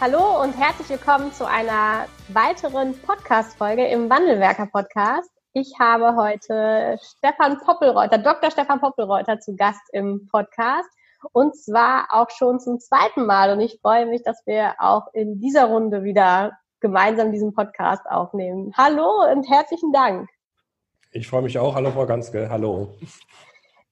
Hallo und herzlich willkommen zu einer weiteren Podcast-Folge im Wandelwerker-Podcast. Ich habe heute Stefan Poppelreuter, Dr. Stefan Poppelreuter zu Gast im Podcast und zwar auch schon zum zweiten Mal und ich freue mich, dass wir auch in dieser Runde wieder gemeinsam diesen Podcast aufnehmen. Hallo und herzlichen Dank. Ich freue mich auch. Hallo Frau Ganske. Hallo.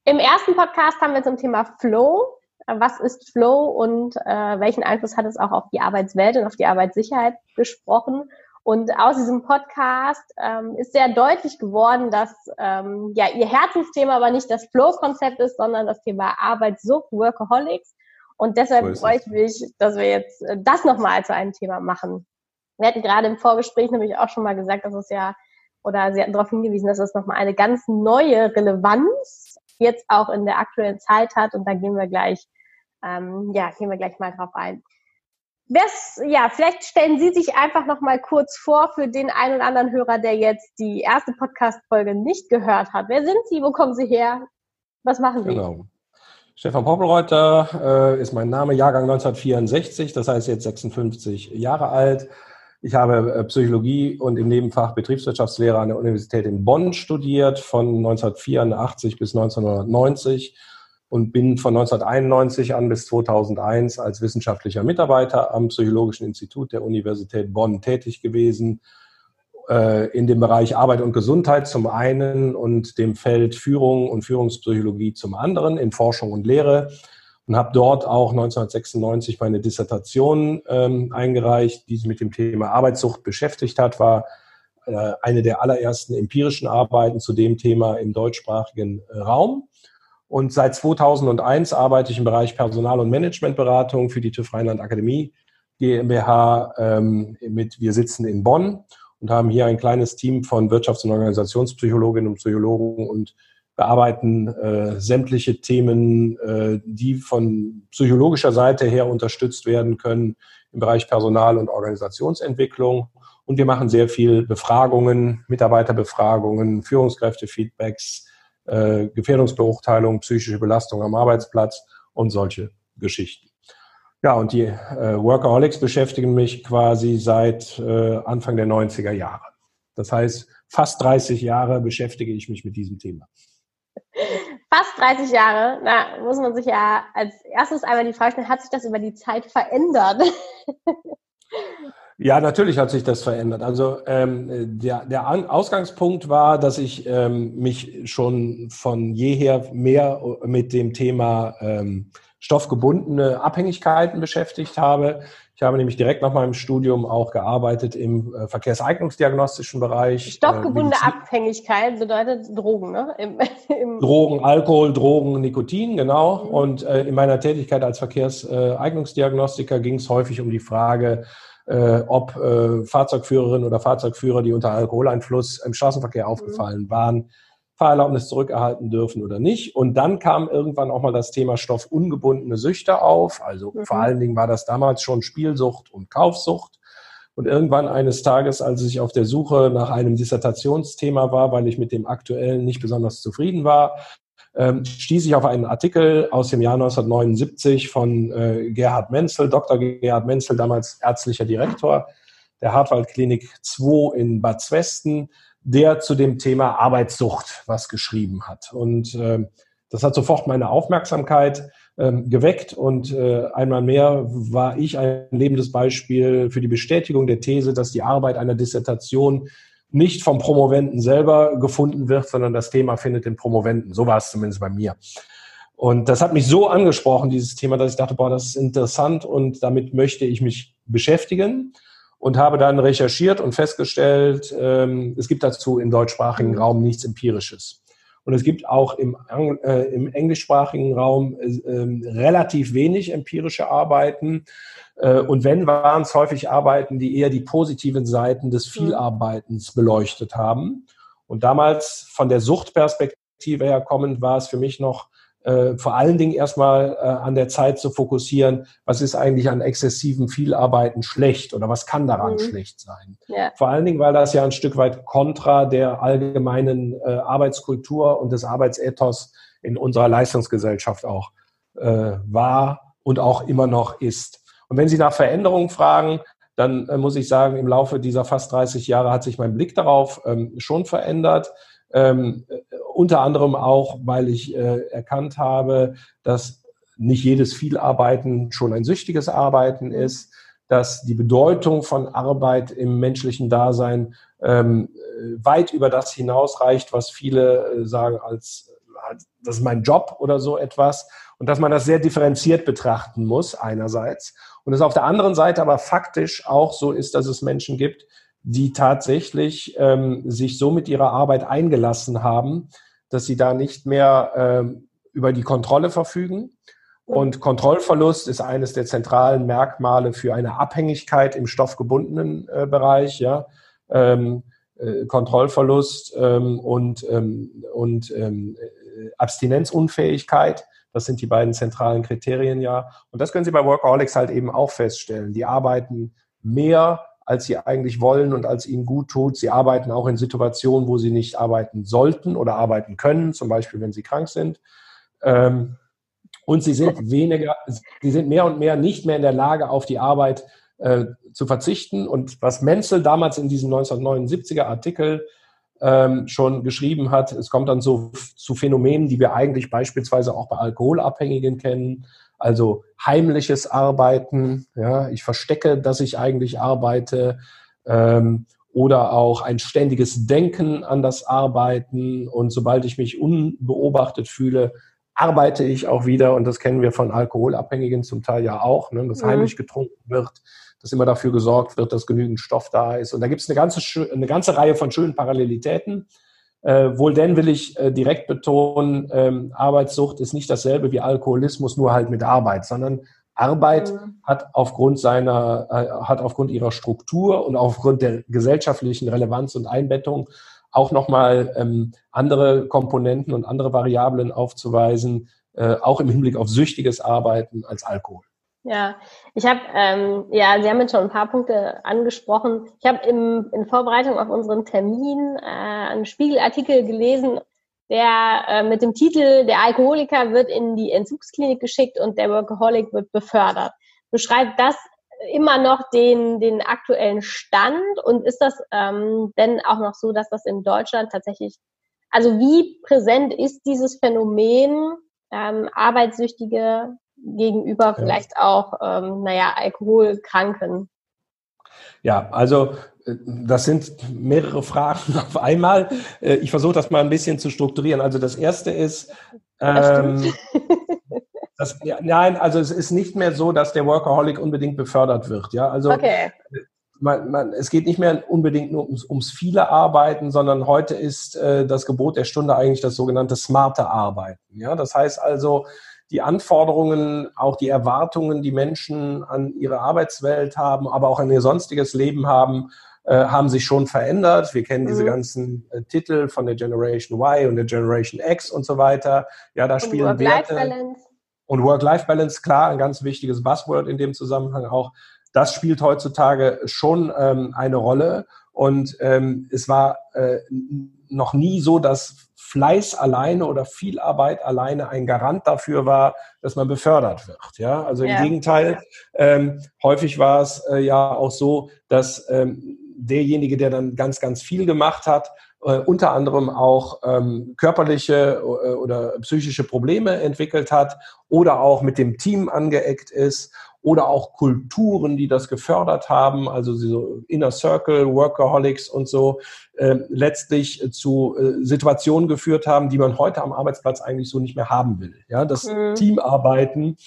Im ersten Podcast haben wir zum Thema Flow was ist Flow und äh, welchen Einfluss hat es auch auf die Arbeitswelt und auf die Arbeitssicherheit gesprochen. Und aus diesem Podcast ähm, ist sehr deutlich geworden, dass ähm, ja ihr Herzensthema aber nicht das Flow-Konzept ist, sondern das Thema Arbeitssucht, Workaholics. Und deshalb so freue ich mich, dass wir jetzt äh, das nochmal zu einem Thema machen. Wir hatten gerade im Vorgespräch nämlich auch schon mal gesagt, dass es ja, oder Sie hatten darauf hingewiesen, dass es nochmal eine ganz neue Relevanz jetzt auch in der aktuellen Zeit hat. Und da gehen wir gleich ähm, ja, gehen wir gleich mal drauf ein. Wer's, ja, vielleicht stellen Sie sich einfach noch mal kurz vor für den einen oder anderen Hörer, der jetzt die erste Podcast-Folge nicht gehört hat. Wer sind Sie? Wo kommen Sie her? Was machen Sie? Genau. Stefan Poppelreuter äh, ist mein Name, Jahrgang 1964, das heißt jetzt 56 Jahre alt. Ich habe äh, Psychologie und im Nebenfach Betriebswirtschaftslehre an der Universität in Bonn studiert, von 1984 bis 1990 und bin von 1991 an bis 2001 als wissenschaftlicher Mitarbeiter am Psychologischen Institut der Universität Bonn tätig gewesen, äh, in dem Bereich Arbeit und Gesundheit zum einen und dem Feld Führung und Führungspsychologie zum anderen in Forschung und Lehre und habe dort auch 1996 meine Dissertation ähm, eingereicht, die sich mit dem Thema Arbeitssucht beschäftigt hat, war äh, eine der allerersten empirischen Arbeiten zu dem Thema im deutschsprachigen Raum. Und seit 2001 arbeite ich im Bereich Personal- und Managementberatung für die TÜV Rheinland Akademie GmbH ähm, mit, wir sitzen in Bonn und haben hier ein kleines Team von Wirtschafts- und Organisationspsychologinnen und Psychologen und bearbeiten äh, sämtliche Themen, äh, die von psychologischer Seite her unterstützt werden können im Bereich Personal- und Organisationsentwicklung. Und wir machen sehr viel Befragungen, Mitarbeiterbefragungen, Führungskräftefeedbacks, äh, Gefährdungsbeurteilung, psychische Belastung am Arbeitsplatz und solche Geschichten. Ja, und die äh, Workaholics beschäftigen mich quasi seit äh, Anfang der 90er Jahre. Das heißt, fast 30 Jahre beschäftige ich mich mit diesem Thema. Fast 30 Jahre, da muss man sich ja als erstes einmal die Frage stellen, hat sich das über die Zeit verändert? Ja, natürlich hat sich das verändert. Also ähm, der, der Ausgangspunkt war, dass ich ähm, mich schon von jeher mehr mit dem Thema ähm, stoffgebundene Abhängigkeiten beschäftigt habe. Ich habe nämlich direkt nach meinem Studium auch gearbeitet im äh, verkehrseignungsdiagnostischen Bereich. Stoffgebundene äh, Abhängigkeit bedeutet Drogen, ne? Im, im Drogen, Alkohol, Drogen, Nikotin, genau. Mhm. Und äh, in meiner Tätigkeit als Verkehrseignungsdiagnostiker ging es häufig um die Frage, äh, ob äh, Fahrzeugführerinnen oder Fahrzeugführer, die unter Alkoholeinfluss im Straßenverkehr mhm. aufgefallen waren, Fahrerlaubnis zurückerhalten dürfen oder nicht. Und dann kam irgendwann auch mal das Thema stoffungebundene Süchte auf. Also mhm. vor allen Dingen war das damals schon Spielsucht und Kaufsucht. Und irgendwann eines Tages, als ich auf der Suche nach einem Dissertationsthema war, weil ich mit dem aktuellen nicht besonders zufrieden war, ähm, stieß ich auf einen Artikel aus dem Jahr 1979 von äh, Gerhard Menzel, Dr. Gerhard Menzel, damals ärztlicher Direktor der Hartwaldklinik 2 in Bad Zwesten, der zu dem Thema Arbeitssucht was geschrieben hat. Und äh, das hat sofort meine Aufmerksamkeit ähm, geweckt und äh, einmal mehr war ich ein lebendes Beispiel für die Bestätigung der These, dass die Arbeit einer Dissertation nicht vom Promoventen selber gefunden wird, sondern das Thema findet den Promoventen. So war es zumindest bei mir. Und das hat mich so angesprochen, dieses Thema, dass ich dachte, boah, das ist interessant und damit möchte ich mich beschäftigen und habe dann recherchiert und festgestellt, ähm, es gibt dazu im deutschsprachigen Raum nichts Empirisches. Und es gibt auch im, äh, im englischsprachigen Raum äh, relativ wenig empirische Arbeiten. Äh, und wenn, waren es häufig Arbeiten, die eher die positiven Seiten des. Vielarbeitens beleuchtet haben. Und damals von der Suchtperspektive her kommend war es für mich noch äh, vor allen Dingen erstmal äh, an der Zeit zu fokussieren, was ist eigentlich an exzessivem Vielarbeiten schlecht oder was kann daran mhm. schlecht sein. Ja. Vor allen Dingen, weil das ja ein Stück weit kontra der allgemeinen äh, Arbeitskultur und des Arbeitsethos in unserer Leistungsgesellschaft auch äh, war und auch immer noch ist. Und wenn Sie nach Veränderungen fragen, dann äh, muss ich sagen, im Laufe dieser fast 30 Jahre hat sich mein Blick darauf ähm, schon verändert. Ähm, äh, unter anderem auch, weil ich äh, erkannt habe, dass nicht jedes Vielarbeiten schon ein süchtiges Arbeiten ist, dass die Bedeutung von Arbeit im menschlichen Dasein ähm, weit über das hinausreicht, was viele äh, sagen als das ist mein Job oder so etwas und dass man das sehr differenziert betrachten muss einerseits und es auf der anderen Seite aber faktisch auch so ist, dass es Menschen gibt, die tatsächlich ähm, sich so mit ihrer Arbeit eingelassen haben, dass sie da nicht mehr ähm, über die Kontrolle verfügen. Und Kontrollverlust ist eines der zentralen Merkmale für eine Abhängigkeit im stoffgebundenen äh, Bereich. Ja? Ähm, äh, Kontrollverlust ähm, und, ähm, und ähm, äh, Abstinenzunfähigkeit das sind die beiden zentralen Kriterien ja. Und das können Sie bei Workaholics halt eben auch feststellen. Die arbeiten mehr, als sie eigentlich wollen und als ihnen gut tut. Sie arbeiten auch in Situationen, wo sie nicht arbeiten sollten oder arbeiten können, zum Beispiel, wenn sie krank sind. Ähm, und sie sind weniger, sie sind mehr und mehr nicht mehr in der Lage, auf die Arbeit äh, zu verzichten. Und was Menzel damals in diesem 1979er Artikel ähm, schon geschrieben hat. Es kommt dann so zu Phänomenen, die wir eigentlich beispielsweise auch bei Alkoholabhängigen kennen. Also heimliches Arbeiten, ja, ich verstecke, dass ich eigentlich arbeite, ähm, oder auch ein ständiges Denken an das Arbeiten. Und sobald ich mich unbeobachtet fühle, arbeite ich auch wieder. Und das kennen wir von Alkoholabhängigen zum Teil ja auch, ne, dass mhm. heimlich getrunken wird dass immer dafür gesorgt wird, dass genügend Stoff da ist. Und da gibt es eine ganze, eine ganze Reihe von schönen Parallelitäten. Äh, wohl denn will ich äh, direkt betonen, ähm, Arbeitssucht ist nicht dasselbe wie Alkoholismus, nur halt mit Arbeit, sondern Arbeit mhm. hat aufgrund seiner, äh, hat aufgrund ihrer Struktur und aufgrund der gesellschaftlichen Relevanz und Einbettung auch nochmal ähm, andere Komponenten und andere Variablen aufzuweisen, äh, auch im Hinblick auf süchtiges Arbeiten als Alkohol. Ja, ich habe, ähm, ja, Sie haben jetzt schon ein paar Punkte angesprochen. Ich habe in Vorbereitung auf unseren Termin äh, einen Spiegelartikel gelesen, der äh, mit dem Titel Der Alkoholiker wird in die Entzugsklinik geschickt und der Workaholic wird befördert. Beschreibt das immer noch den, den aktuellen Stand und ist das ähm, denn auch noch so, dass das in Deutschland tatsächlich, also wie präsent ist dieses Phänomen, ähm, Arbeitssüchtige gegenüber ja. vielleicht auch, ähm, naja, Alkoholkranken? Ja, also äh, das sind mehrere Fragen auf einmal. Äh, ich versuche das mal ein bisschen zu strukturieren. Also das erste ist, ähm, das, ja, nein, also es ist nicht mehr so, dass der Workaholic unbedingt befördert wird. Ja, also okay. man, man, es geht nicht mehr unbedingt nur ums, ums viele Arbeiten, sondern heute ist äh, das Gebot der Stunde eigentlich das sogenannte smarte Arbeiten. Ja, das heißt also, die Anforderungen, auch die Erwartungen, die Menschen an ihre Arbeitswelt haben, aber auch an ihr sonstiges Leben haben, äh, haben sich schon verändert. Wir kennen mhm. diese ganzen äh, Titel von der Generation Y und der Generation X und so weiter. Ja, da und spielen Werte. Balance. Und Work-Life-Balance, klar, ein ganz wichtiges Buzzword in dem Zusammenhang auch. Das spielt heutzutage schon ähm, eine Rolle. Und ähm, es war äh, noch nie so, dass Fleiß alleine oder viel Arbeit alleine ein Garant dafür war, dass man befördert wird. Ja, also im ja. Gegenteil, ähm, häufig war es äh, ja auch so, dass ähm, derjenige, der dann ganz, ganz viel gemacht hat, äh, unter anderem auch ähm, körperliche äh, oder psychische Probleme entwickelt hat oder auch mit dem Team angeeckt ist oder auch Kulturen, die das gefördert haben, also so Inner Circle, Workaholics und so, äh, letztlich zu äh, Situationen geführt haben, die man heute am Arbeitsplatz eigentlich so nicht mehr haben will. Ja, das mhm. Teamarbeiten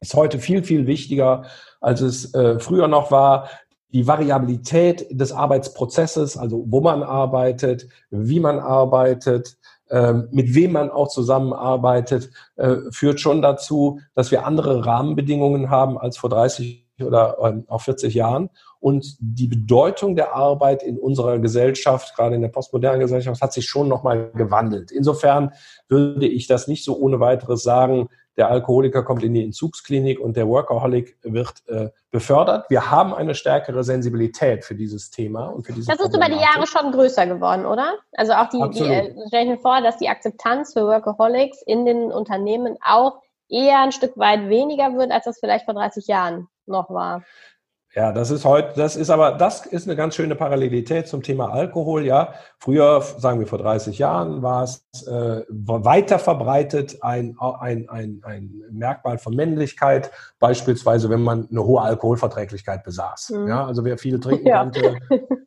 ist heute viel, viel wichtiger, als es äh, früher noch war. Die Variabilität des Arbeitsprozesses, also wo man arbeitet, wie man arbeitet, mit wem man auch zusammenarbeitet, äh, führt schon dazu, dass wir andere Rahmenbedingungen haben als vor 30 oder ähm, auch 40 Jahren. Und die Bedeutung der Arbeit in unserer Gesellschaft, gerade in der postmodernen Gesellschaft, hat sich schon nochmal gewandelt. Insofern würde ich das nicht so ohne weiteres sagen, der Alkoholiker kommt in die Entzugsklinik und der Workaholic wird äh, befördert. Wir haben eine stärkere Sensibilität für dieses Thema und für diese Das ist über die Jahre schon größer geworden, oder? Also auch die, die äh, stelle ich mir vor, dass die Akzeptanz für Workaholics in den Unternehmen auch eher ein Stück weit weniger wird, als das vielleicht vor 30 Jahren noch war. Ja, das ist heute, das ist aber, das ist eine ganz schöne Parallelität zum Thema Alkohol. Ja, früher, sagen wir vor 30 Jahren, war es äh, weiter verbreitet ein, ein, ein, ein Merkmal von Männlichkeit, beispielsweise wenn man eine hohe Alkoholverträglichkeit besaß. Mhm. Ja, also wer viel trinken ja. konnte,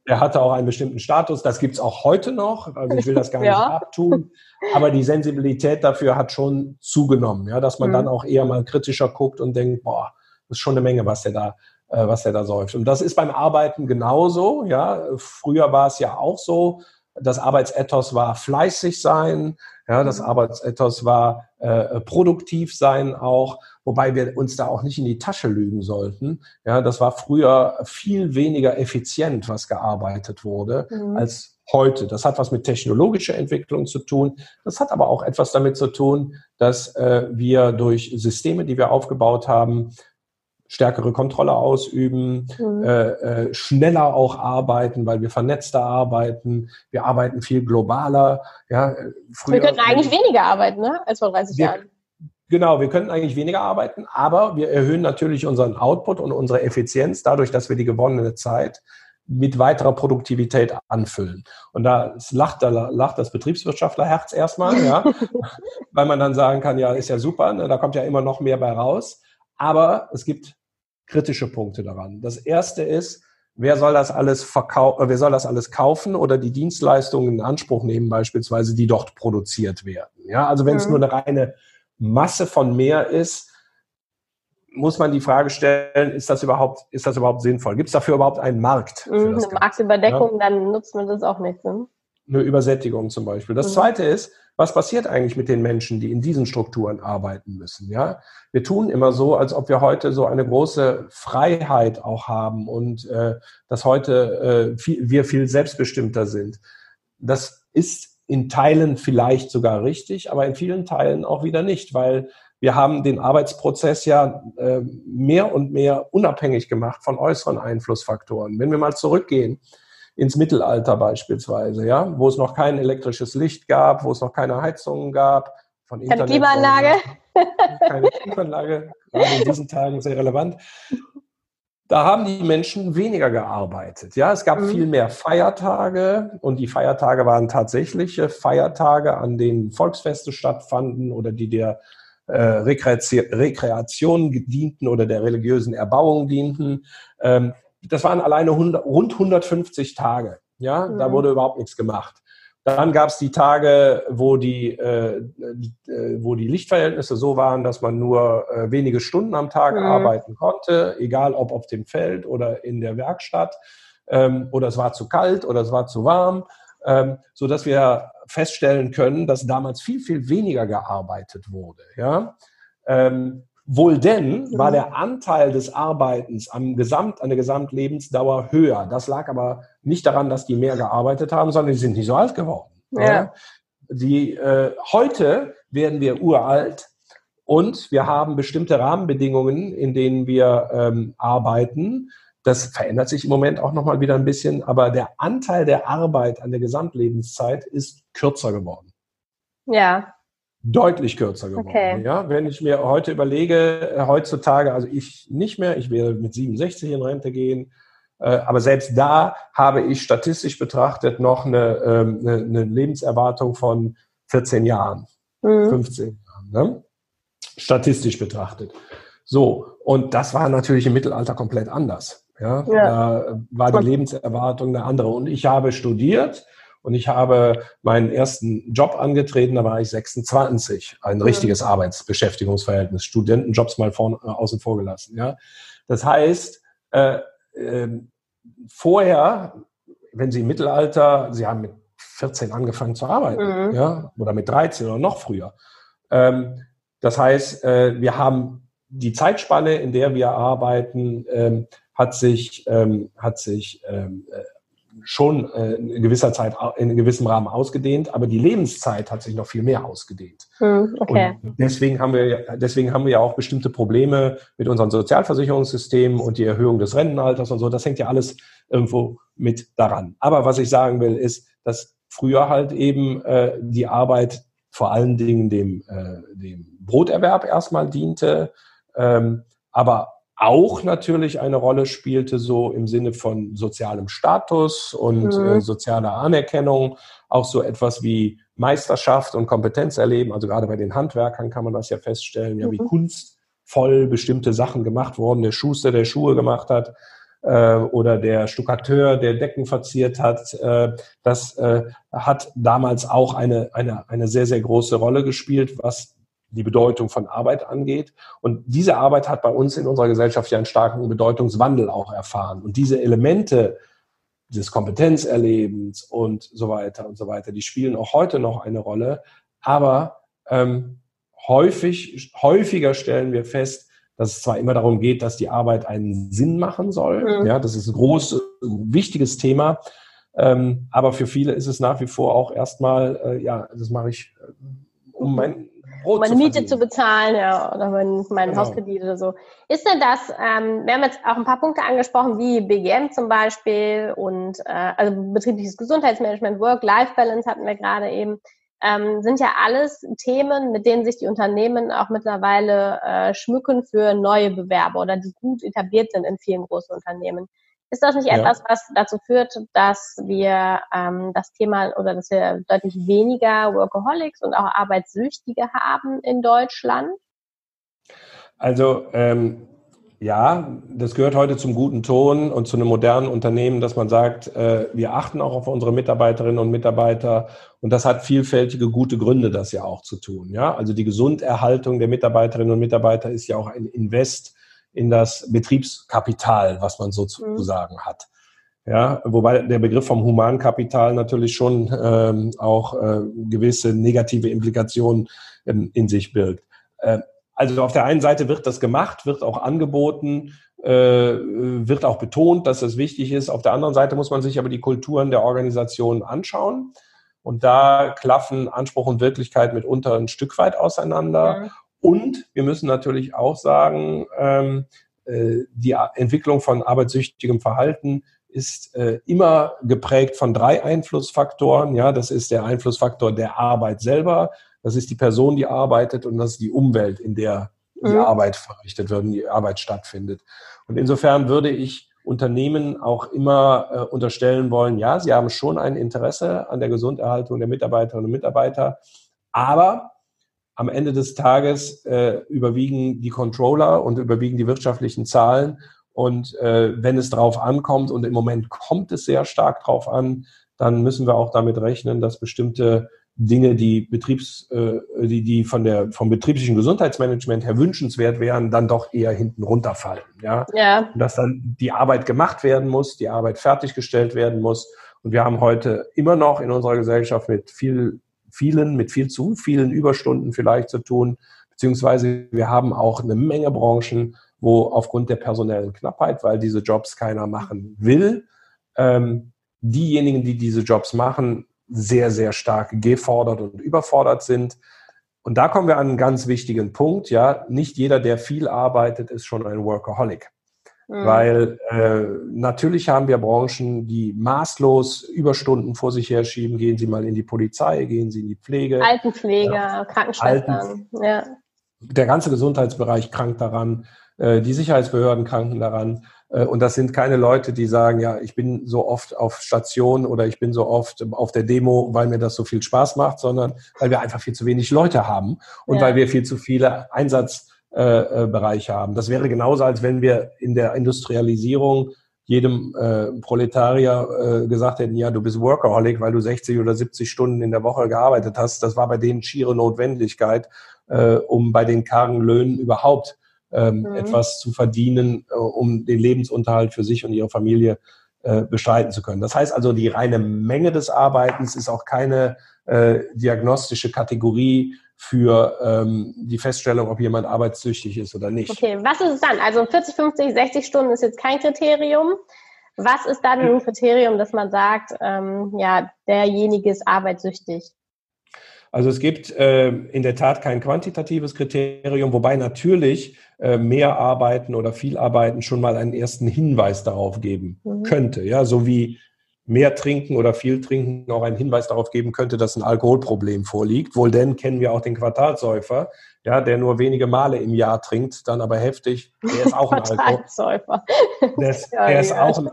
der hatte auch einen bestimmten Status. Das gibt's auch heute noch. Also ich will das gar nicht ja. abtun. Aber die Sensibilität dafür hat schon zugenommen, ja, dass man mhm. dann auch eher mal kritischer guckt und denkt, boah, das ist schon eine Menge, was der da was er da säuft. Und das ist beim Arbeiten genauso. Ja, früher war es ja auch so. Das Arbeitsethos war fleißig sein. Ja, das mhm. Arbeitsethos war äh, produktiv sein auch, wobei wir uns da auch nicht in die Tasche lügen sollten. Ja, das war früher viel weniger effizient, was gearbeitet wurde, mhm. als heute. Das hat was mit technologischer Entwicklung zu tun. Das hat aber auch etwas damit zu tun, dass äh, wir durch Systeme, die wir aufgebaut haben, stärkere Kontrolle ausüben, mhm. äh, äh, schneller auch arbeiten, weil wir vernetzter arbeiten. Wir arbeiten viel globaler. Ja, früher, wir könnten eigentlich weniger arbeiten, ne, als vor 30 wir, Jahren. Genau, wir könnten eigentlich weniger arbeiten, aber wir erhöhen natürlich unseren Output und unsere Effizienz dadurch, dass wir die gewonnene Zeit mit weiterer Produktivität anfüllen. Und da lacht, da lacht das Betriebswirtschaftlerherz erstmal, ja, weil man dann sagen kann, ja, ist ja super, ne, da kommt ja immer noch mehr bei raus. Aber es gibt kritische Punkte daran. Das erste ist, wer soll das alles verkaufen, äh, wer soll das alles kaufen oder die Dienstleistungen in Anspruch nehmen, beispielsweise, die dort produziert werden. Ja, also wenn mhm. es nur eine reine Masse von mehr ist, muss man die Frage stellen, ist das überhaupt, ist das überhaupt sinnvoll? Gibt es dafür überhaupt einen Markt? Mhm, eine Marktüberdeckung, ja? dann nutzt man das auch nicht. Ne? Eine Übersättigung zum Beispiel. Das mhm. zweite ist, was passiert eigentlich mit den Menschen, die in diesen Strukturen arbeiten müssen? Ja, wir tun immer so, als ob wir heute so eine große Freiheit auch haben und äh, dass heute äh, viel, wir viel selbstbestimmter sind. Das ist in Teilen vielleicht sogar richtig, aber in vielen Teilen auch wieder nicht, weil wir haben den Arbeitsprozess ja äh, mehr und mehr unabhängig gemacht von äußeren Einflussfaktoren. Wenn wir mal zurückgehen, ins Mittelalter beispielsweise, ja, wo es noch kein elektrisches Licht gab, wo es noch keine Heizungen gab, von keine Internet. Klimaanlage. Keine Klimaanlage, gerade in diesen Tagen sehr relevant. Da haben die Menschen weniger gearbeitet. Ja, es gab mhm. viel mehr Feiertage und die Feiertage waren tatsächliche Feiertage, an denen Volksfeste stattfanden oder die der äh, Rekreation dienten oder der religiösen Erbauung dienten. Ähm, das waren alleine 100, rund 150 Tage. Ja, mhm. da wurde überhaupt nichts gemacht. Dann gab es die Tage, wo die, äh, äh, wo die Lichtverhältnisse so waren, dass man nur äh, wenige Stunden am Tag mhm. arbeiten konnte, egal ob auf dem Feld oder in der Werkstatt. Ähm, oder es war zu kalt oder es war zu warm, ähm, so dass wir feststellen können, dass damals viel viel weniger gearbeitet wurde. Ja. Ähm, Wohl denn war mhm. der Anteil des Arbeitens am Gesamt, an der Gesamtlebensdauer höher. Das lag aber nicht daran, dass die mehr gearbeitet haben, sondern die sind nicht so alt geworden. Ja. Die, äh, heute werden wir uralt und wir haben bestimmte Rahmenbedingungen, in denen wir ähm, arbeiten. Das verändert sich im Moment auch nochmal wieder ein bisschen, aber der Anteil der Arbeit an der Gesamtlebenszeit ist kürzer geworden. Ja, deutlich kürzer geworden. Okay. Ja, wenn ich mir heute überlege, äh, heutzutage, also ich nicht mehr, ich werde mit 67 in Rente gehen, äh, aber selbst da habe ich statistisch betrachtet noch eine, ähm, eine, eine Lebenserwartung von 14 Jahren, mhm. 15 Jahren, ne? statistisch betrachtet. So, und das war natürlich im Mittelalter komplett anders. Ja, ja. da war die Lebenserwartung eine andere. Und ich habe studiert, und ich habe meinen ersten Job angetreten, da war ich 26. Ein richtiges Arbeitsbeschäftigungsverhältnis. Studentenjobs mal vorn, äh, außen vor gelassen. Ja? Das heißt, äh, äh, vorher, wenn Sie im Mittelalter, Sie haben mit 14 angefangen zu arbeiten, mhm. ja, oder mit 13 oder noch früher. Ähm, das heißt, äh, wir haben die Zeitspanne, in der wir arbeiten, ähm, hat sich, ähm, hat sich ähm, äh, schon äh, in gewisser Zeit, in gewissem Rahmen ausgedehnt, aber die Lebenszeit hat sich noch viel mehr ausgedehnt. Hm, okay. Und deswegen haben wir, deswegen haben wir ja auch bestimmte Probleme mit unseren Sozialversicherungssystemen und die Erhöhung des Rentenalters und so. Das hängt ja alles irgendwo mit daran. Aber was ich sagen will, ist, dass früher halt eben äh, die Arbeit vor allen Dingen dem, äh, dem Broterwerb erstmal diente, ähm, aber auch natürlich eine Rolle spielte, so im Sinne von sozialem Status und mhm. äh, sozialer Anerkennung, auch so etwas wie Meisterschaft und Kompetenz erleben. Also gerade bei den Handwerkern kann man das ja feststellen, ja, wie mhm. kunstvoll bestimmte Sachen gemacht wurden. Der Schuster, der Schuhe gemacht hat, äh, oder der Stuckateur, der Decken verziert hat. Äh, das äh, hat damals auch eine, eine, eine sehr, sehr große Rolle gespielt, was die Bedeutung von Arbeit angeht. Und diese Arbeit hat bei uns in unserer Gesellschaft ja einen starken Bedeutungswandel auch erfahren. Und diese Elemente des Kompetenzerlebens und so weiter und so weiter, die spielen auch heute noch eine Rolle. Aber ähm, häufig, häufiger stellen wir fest, dass es zwar immer darum geht, dass die Arbeit einen Sinn machen soll. Mhm. Ja, das ist ein großes, wichtiges Thema. Ähm, aber für viele ist es nach wie vor auch erstmal, äh, ja, das mache ich, äh, um mein Brot meine Miete verdienen. zu bezahlen, ja, oder mein, mein genau. Hauskredit oder so. Ist denn das, ähm, wir haben jetzt auch ein paar Punkte angesprochen, wie BGM zum Beispiel und äh, also betriebliches Gesundheitsmanagement, Work-Life-Balance hatten wir gerade eben, ähm, sind ja alles Themen, mit denen sich die Unternehmen auch mittlerweile äh, schmücken für neue Bewerber oder die gut etabliert sind in vielen großen Unternehmen. Ist das nicht ja. etwas, was dazu führt, dass wir ähm, das Thema oder dass wir deutlich weniger Workaholics und auch Arbeitssüchtige haben in Deutschland? Also ähm, ja, das gehört heute zum guten Ton und zu einem modernen Unternehmen, dass man sagt, äh, wir achten auch auf unsere Mitarbeiterinnen und Mitarbeiter und das hat vielfältige gute Gründe, das ja auch zu tun. Ja, also die Gesunderhaltung der Mitarbeiterinnen und Mitarbeiter ist ja auch ein Invest in das Betriebskapital, was man sozusagen mhm. hat. Ja, wobei der Begriff vom Humankapital natürlich schon ähm, auch äh, gewisse negative Implikationen ähm, in sich birgt. Äh, also auf der einen Seite wird das gemacht, wird auch angeboten, äh, wird auch betont, dass das wichtig ist. Auf der anderen Seite muss man sich aber die Kulturen der Organisation anschauen. Und da klaffen Anspruch und Wirklichkeit mitunter ein Stück weit auseinander. Ja. Und wir müssen natürlich auch sagen, ähm, äh, die Entwicklung von arbeitssüchtigem Verhalten ist äh, immer geprägt von drei Einflussfaktoren. Ja, das ist der Einflussfaktor der Arbeit selber, das ist die Person, die arbeitet und das ist die Umwelt, in der die mhm. Arbeit verrichtet wird, die Arbeit stattfindet. Und insofern würde ich Unternehmen auch immer äh, unterstellen wollen, ja, sie haben schon ein Interesse an der Gesunderhaltung der Mitarbeiterinnen und Mitarbeiter, aber am Ende des Tages äh, überwiegen die Controller und überwiegen die wirtschaftlichen Zahlen. Und äh, wenn es drauf ankommt, und im Moment kommt es sehr stark drauf an, dann müssen wir auch damit rechnen, dass bestimmte Dinge, die Betriebs, äh, die, die von der vom betrieblichen Gesundheitsmanagement her wünschenswert wären, dann doch eher hinten runterfallen. Ja? ja. Und dass dann die Arbeit gemacht werden muss, die Arbeit fertiggestellt werden muss. Und wir haben heute immer noch in unserer Gesellschaft mit viel vielen, mit viel zu vielen Überstunden vielleicht zu tun, beziehungsweise wir haben auch eine Menge Branchen, wo aufgrund der personellen Knappheit, weil diese Jobs keiner machen will, ähm, diejenigen, die diese Jobs machen, sehr, sehr stark gefordert und überfordert sind. Und da kommen wir an einen ganz wichtigen Punkt. Ja, nicht jeder, der viel arbeitet, ist schon ein Workaholic. Mhm. Weil äh, natürlich haben wir Branchen, die maßlos Überstunden vor sich herschieben. Gehen Sie mal in die Polizei, gehen Sie in die Pflege. Altenpflege, ja, Krankenschwestern. Alten, ja. Der ganze Gesundheitsbereich krankt daran. Äh, die Sicherheitsbehörden kranken daran. Äh, und das sind keine Leute, die sagen, ja, ich bin so oft auf Station oder ich bin so oft auf der Demo, weil mir das so viel Spaß macht, sondern weil wir einfach viel zu wenig Leute haben und ja. weil wir viel zu viele Einsatz äh, äh, Bereich haben. Das wäre genauso, als wenn wir in der Industrialisierung jedem äh, Proletarier äh, gesagt hätten, ja, du bist Workaholic, weil du 60 oder 70 Stunden in der Woche gearbeitet hast. Das war bei denen schiere Notwendigkeit, äh, um bei den kargen Löhnen überhaupt ähm, mhm. etwas zu verdienen, äh, um den Lebensunterhalt für sich und ihre Familie äh, bestreiten zu können. Das heißt also, die reine Menge des Arbeitens ist auch keine äh, diagnostische Kategorie für ähm, die Feststellung, ob jemand arbeitssüchtig ist oder nicht. Okay, was ist es dann? Also 40, 50, 60 Stunden ist jetzt kein Kriterium. Was ist dann ein Kriterium, dass man sagt, ähm, ja, derjenige ist arbeitssüchtig? Also es gibt äh, in der Tat kein quantitatives Kriterium, wobei natürlich äh, mehr Arbeiten oder viel Arbeiten schon mal einen ersten Hinweis darauf geben mhm. könnte. Ja, so wie mehr trinken oder viel trinken auch einen Hinweis darauf geben könnte, dass ein Alkoholproblem vorliegt. Wohl denn kennen wir auch den Quartalsäufer, ja, der nur wenige Male im Jahr trinkt, dann aber heftig. Der ist auch ein. Der, ist, der ist, auch ein,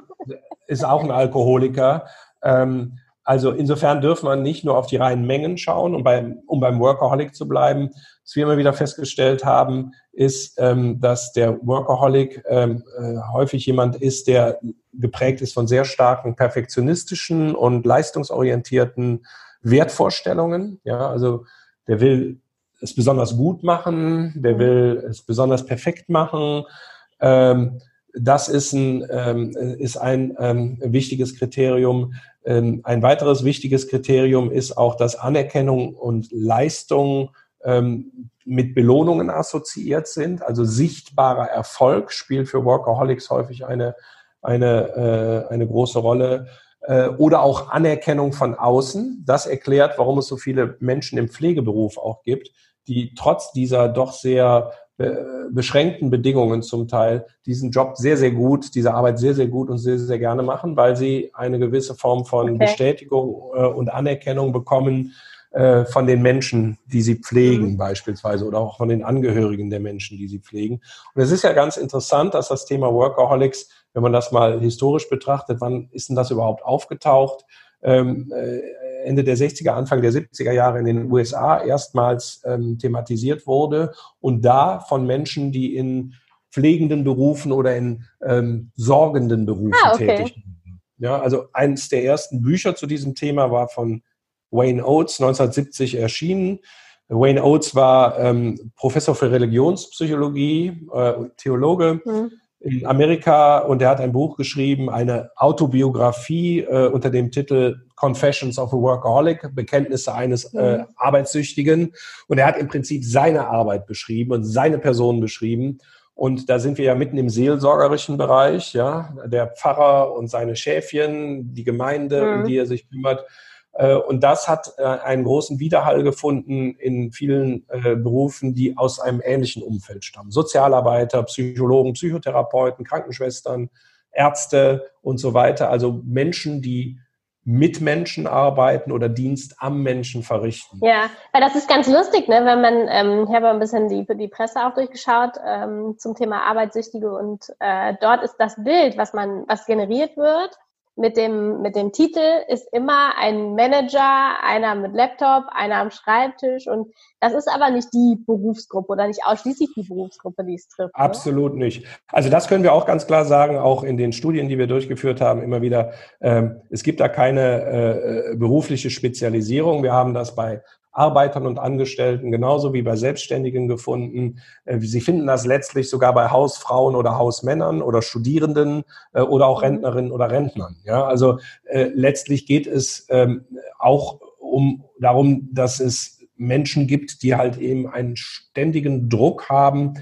ist auch ein Alkoholiker. Ähm, also insofern dürfen wir nicht nur auf die reinen Mengen schauen, um beim, um beim Workaholic zu bleiben. Was wir immer wieder festgestellt haben, ist, ähm, dass der Workaholic ähm, äh, häufig jemand ist, der geprägt ist von sehr starken perfektionistischen und leistungsorientierten Wertvorstellungen. Ja, also der will es besonders gut machen, der will es besonders perfekt machen. Ähm, das ist ein, ist ein wichtiges Kriterium. Ein weiteres wichtiges Kriterium ist auch, dass Anerkennung und Leistung ähm, mit Belohnungen assoziiert sind. Also sichtbarer Erfolg spielt für Workaholics häufig eine, eine, äh, eine große Rolle. Äh, oder auch Anerkennung von außen. Das erklärt, warum es so viele Menschen im Pflegeberuf auch gibt, die trotz dieser doch sehr beschränkten Bedingungen zum Teil diesen Job sehr, sehr gut, diese Arbeit sehr, sehr gut und sehr, sehr gerne machen, weil sie eine gewisse Form von okay. Bestätigung äh, und Anerkennung bekommen äh, von den Menschen, die sie pflegen mhm. beispielsweise oder auch von den Angehörigen der Menschen, die sie pflegen. Und es ist ja ganz interessant, dass das Thema Workaholics, wenn man das mal historisch betrachtet, wann ist denn das überhaupt aufgetaucht? Ähm, äh, Ende der 60er, Anfang der 70er Jahre in den USA erstmals ähm, thematisiert wurde und da von Menschen, die in pflegenden Berufen oder in ähm, sorgenden Berufen ah, okay. tätig waren. Ja, also eines der ersten Bücher zu diesem Thema war von Wayne Oates 1970 erschienen. Wayne Oates war ähm, Professor für Religionspsychologie, äh, Theologe. Mhm in Amerika und er hat ein Buch geschrieben, eine Autobiografie äh, unter dem Titel Confessions of a Workaholic, Bekenntnisse eines äh, mhm. Arbeitssüchtigen. Und er hat im Prinzip seine Arbeit beschrieben und seine Person beschrieben. Und da sind wir ja mitten im seelsorgerischen Bereich, ja, der Pfarrer und seine Schäfchen, die Gemeinde, mhm. um die er sich kümmert. Äh, und das hat äh, einen großen Widerhall gefunden in vielen äh, Berufen, die aus einem ähnlichen Umfeld stammen. Sozialarbeiter, Psychologen, Psychotherapeuten, Krankenschwestern, Ärzte und so weiter. Also Menschen, die mit Menschen arbeiten oder Dienst am Menschen verrichten. Ja, weil das ist ganz lustig, ne? wenn man, ähm, ich habe ein bisschen die, die Presse auch durchgeschaut ähm, zum Thema Arbeitssüchtige und äh, dort ist das Bild, was man, was generiert wird, mit dem, mit dem Titel ist immer ein Manager, einer mit Laptop, einer am Schreibtisch und das ist aber nicht die Berufsgruppe oder nicht ausschließlich die Berufsgruppe, die es trifft. Absolut oder? nicht. Also das können wir auch ganz klar sagen, auch in den Studien, die wir durchgeführt haben, immer wieder, ähm, es gibt da keine äh, berufliche Spezialisierung. Wir haben das bei Arbeitern und Angestellten genauso wie bei Selbstständigen gefunden. Äh, Sie finden das letztlich sogar bei Hausfrauen oder Hausmännern oder Studierenden äh, oder auch mhm. Rentnerinnen oder Rentnern. Ja, also äh, letztlich geht es ähm, auch um darum, dass es Menschen gibt, die halt eben einen ständigen Druck haben,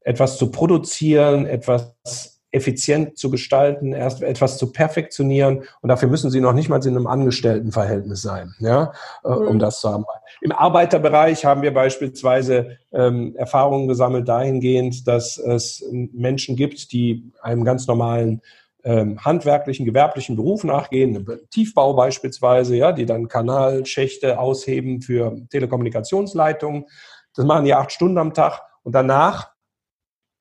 etwas zu produzieren, etwas effizient zu gestalten, erst etwas zu perfektionieren. Und dafür müssen sie noch nicht mal in einem Angestelltenverhältnis sein, ja, äh, mhm. um das zu haben. Im Arbeiterbereich haben wir beispielsweise ähm, Erfahrungen gesammelt dahingehend, dass es Menschen gibt, die einem ganz normalen ähm, handwerklichen, gewerblichen Beruf nachgehen, Tiefbau beispielsweise, ja, die dann Kanalschächte ausheben für Telekommunikationsleitungen. Das machen die acht Stunden am Tag und danach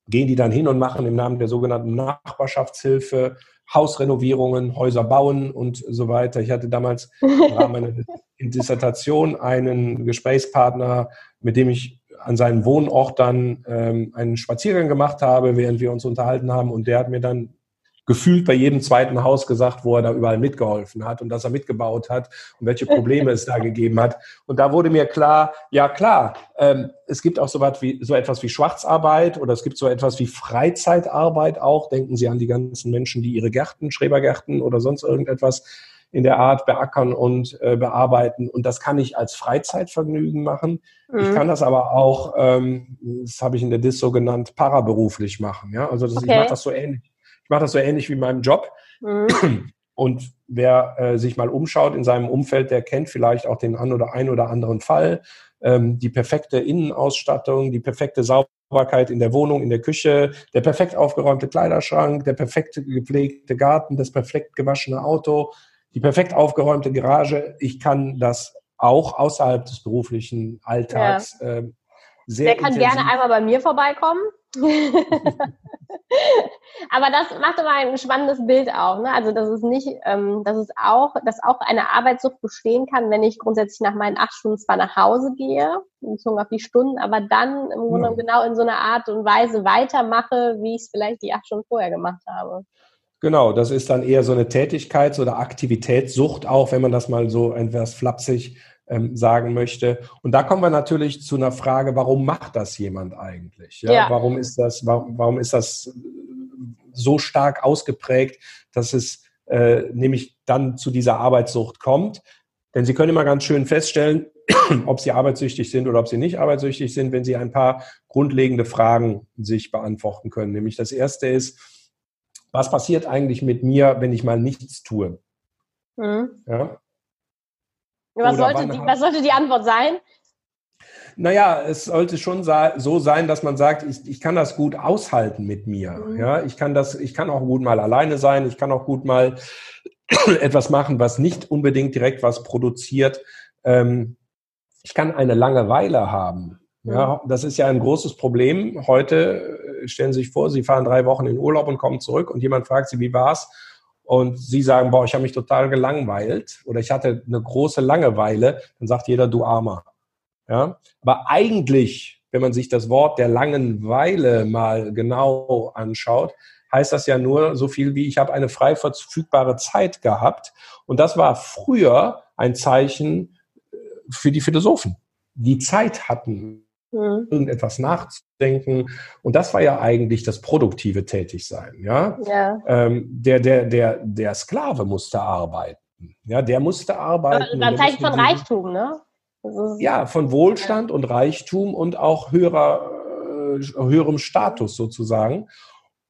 gehen die dann hin und machen im Namen der sogenannten Nachbarschaftshilfe Hausrenovierungen, Häuser bauen und so weiter. Ich hatte damals im Rahmen meiner Dissertation einen Gesprächspartner, mit dem ich an seinem Wohnort dann ähm, einen Spaziergang gemacht habe, während wir uns unterhalten haben. Und der hat mir dann gefühlt bei jedem zweiten Haus gesagt, wo er da überall mitgeholfen hat und dass er mitgebaut hat und welche Probleme es da gegeben hat. Und da wurde mir klar, ja klar, ähm, es gibt auch so, wie, so etwas wie Schwarzarbeit oder es gibt so etwas wie Freizeitarbeit auch. Denken Sie an die ganzen Menschen, die ihre Gärten, Schrebergärten oder sonst irgendetwas in der Art beackern und äh, bearbeiten. Und das kann ich als Freizeitvergnügen machen. Mhm. Ich kann das aber auch, ähm, das habe ich in der DIS so genannt, paraberuflich machen. Ja, also das, okay. ich mache das so ähnlich. Ich mache das so ähnlich wie in meinem Job. Mhm. Und wer äh, sich mal umschaut in seinem Umfeld, der kennt vielleicht auch den an oder ein oder anderen Fall. Ähm, die perfekte Innenausstattung, die perfekte Sauberkeit in der Wohnung, in der Küche, der perfekt aufgeräumte Kleiderschrank, der perfekte gepflegte Garten, das perfekt gewaschene Auto, die perfekt aufgeräumte Garage. Ich kann das auch außerhalb des beruflichen Alltags ja. äh, sehr. Der kann gerne einmal bei mir vorbeikommen. Aber das macht immer ein spannendes Bild auch. Ne? Also dass es nicht, ähm, dass es auch, dass auch eine Arbeitssucht bestehen kann, wenn ich grundsätzlich nach meinen acht Stunden zwar nach Hause gehe, bezogen auf die Stunden, aber dann im Grunde ja. genau in so einer Art und Weise weitermache, wie ich es vielleicht die acht Stunden vorher gemacht habe. Genau, das ist dann eher so eine Tätigkeits- oder Aktivitätssucht auch, wenn man das mal so etwas flapsig ähm, sagen möchte. Und da kommen wir natürlich zu einer Frage, warum macht das jemand eigentlich? Ja? ja. Warum ist das, warum, warum ist das so stark ausgeprägt, dass es äh, nämlich dann zu dieser Arbeitssucht kommt? Denn Sie können immer ganz schön feststellen, ob Sie arbeitssüchtig sind oder ob Sie nicht arbeitssüchtig sind, wenn Sie ein paar grundlegende Fragen sich beantworten können. Nämlich das erste ist, was passiert eigentlich mit mir, wenn ich mal nichts tue? Mhm. Ja? Was sollte, die, was sollte die Antwort sein? Naja, es sollte schon so sein, dass man sagt, ich, ich kann das gut aushalten mit mir. Mhm. Ja, ich kann das, ich kann auch gut mal alleine sein. Ich kann auch gut mal etwas machen, was nicht unbedingt direkt was produziert. Ähm, ich kann eine Langeweile haben. Ja, mhm. das ist ja ein großes Problem. Heute äh, stellen Sie sich vor, Sie fahren drei Wochen in Urlaub und kommen zurück und jemand fragt Sie, wie war's? Und Sie sagen, boah, ich habe mich total gelangweilt oder ich hatte eine große Langeweile, dann sagt jeder, du Armer. Ja, aber eigentlich, wenn man sich das Wort der Langeweile mal genau anschaut, heißt das ja nur so viel wie ich habe eine frei verfügbare Zeit gehabt. Und das war früher ein Zeichen äh, für die Philosophen, die Zeit hatten, mhm. irgendetwas nachzudenken. Und das war ja eigentlich das produktive Tätigsein. Ja? ja. Ähm, der, der, der, der Sklave musste arbeiten. Ja, der musste arbeiten. Dann Zeichen von Reichtum, ne? Ja, von Wohlstand ja. und Reichtum und auch höherer, äh, höherem Status sozusagen.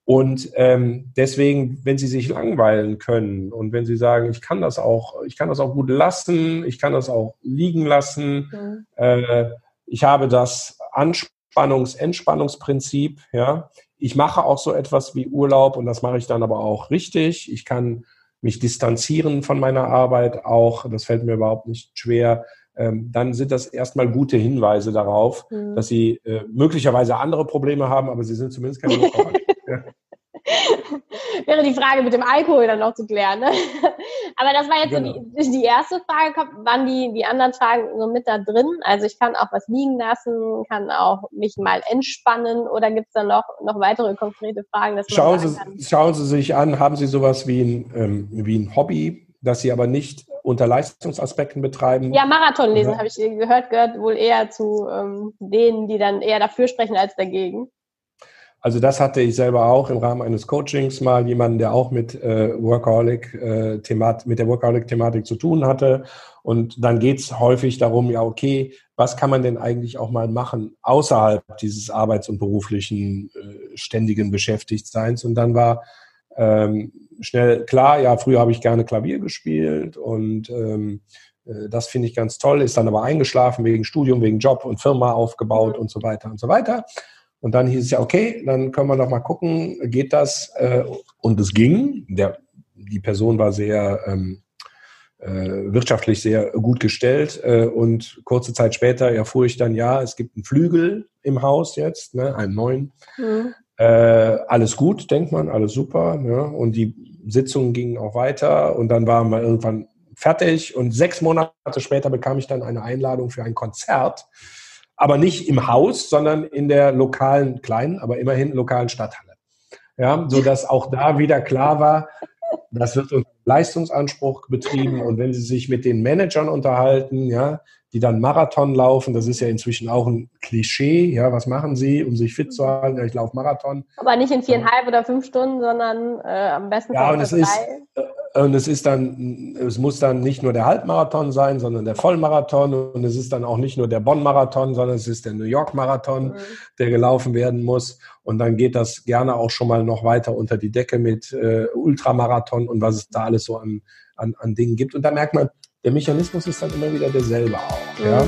Und ähm, deswegen, wenn Sie sich langweilen können und wenn Sie sagen, ich kann das auch, ich kann das auch gut lassen, ich kann das auch liegen lassen, mhm. äh, ich habe das Anspannungs-Entspannungsprinzip. Ja. Ich mache auch so etwas wie Urlaub und das mache ich dann aber auch richtig. Ich kann mich distanzieren von meiner Arbeit auch. Das fällt mir überhaupt nicht schwer. Ähm, dann sind das erstmal gute Hinweise darauf, mhm. dass sie äh, möglicherweise andere Probleme haben, aber sie sind zumindest keine ja. Wäre die Frage mit dem Alkohol dann noch zu klären. Ne? Aber das war jetzt genau. so die, die, erste Frage. Waren die, die anderen Fragen so mit da drin? Also ich kann auch was liegen lassen, kann auch mich mal entspannen oder gibt es da noch, noch weitere konkrete Fragen? schauen, Sie, schauen Sie sich an, haben Sie sowas wie ein, ähm, wie ein Hobby, das Sie aber nicht unter Leistungsaspekten betreiben? Ja, Marathonlesen ja. habe ich gehört, gehört wohl eher zu ähm, denen, die dann eher dafür sprechen als dagegen. Also das hatte ich selber auch im Rahmen eines Coachings mal jemanden, der auch mit äh, Workaholic äh, Themat mit der Workaholic-Thematik zu tun hatte. Und dann geht es häufig darum, ja, okay, was kann man denn eigentlich auch mal machen außerhalb dieses arbeits- und beruflichen äh, ständigen Beschäftigtseins? Und dann war ähm, schnell klar, ja, früher habe ich gerne Klavier gespielt und ähm, äh, das finde ich ganz toll, ist dann aber eingeschlafen wegen Studium, wegen Job und Firma aufgebaut mhm. und so weiter und so weiter. Und dann hieß es ja, okay, dann können wir noch mal gucken, geht das? Äh, und es ging. Der, die Person war sehr ähm, äh, wirtschaftlich sehr gut gestellt. Äh, und kurze Zeit später erfuhr ich dann, ja, es gibt einen Flügel im Haus jetzt, ne, einen neuen. Mhm. Äh, alles gut, denkt man, alles super. Ne? Und die Sitzungen gingen auch weiter. Und dann waren wir irgendwann fertig. Und sechs Monate später bekam ich dann eine Einladung für ein Konzert aber nicht im Haus, sondern in der lokalen, kleinen, aber immerhin lokalen Stadthalle. Ja, so dass auch da wieder klar war, das wird unter Leistungsanspruch betrieben und wenn Sie sich mit den Managern unterhalten, ja, die dann Marathon laufen, das ist ja inzwischen auch ein Klischee, ja, was machen Sie, um sich fit zu halten? Ja, ich laufe Marathon. Aber nicht in viereinhalb oder fünf Stunden, sondern äh, am besten ja, und es drei. ist und es ist dann, es muss dann nicht nur der Halbmarathon sein, sondern der Vollmarathon. Und es ist dann auch nicht nur der Bonn-Marathon, sondern es ist der New York-Marathon, mhm. der gelaufen werden muss. Und dann geht das gerne auch schon mal noch weiter unter die Decke mit äh, Ultramarathon und was es da alles so an, an, an Dingen gibt. Und da merkt man, der Mechanismus ist dann immer wieder derselbe auch. Mhm. Ja?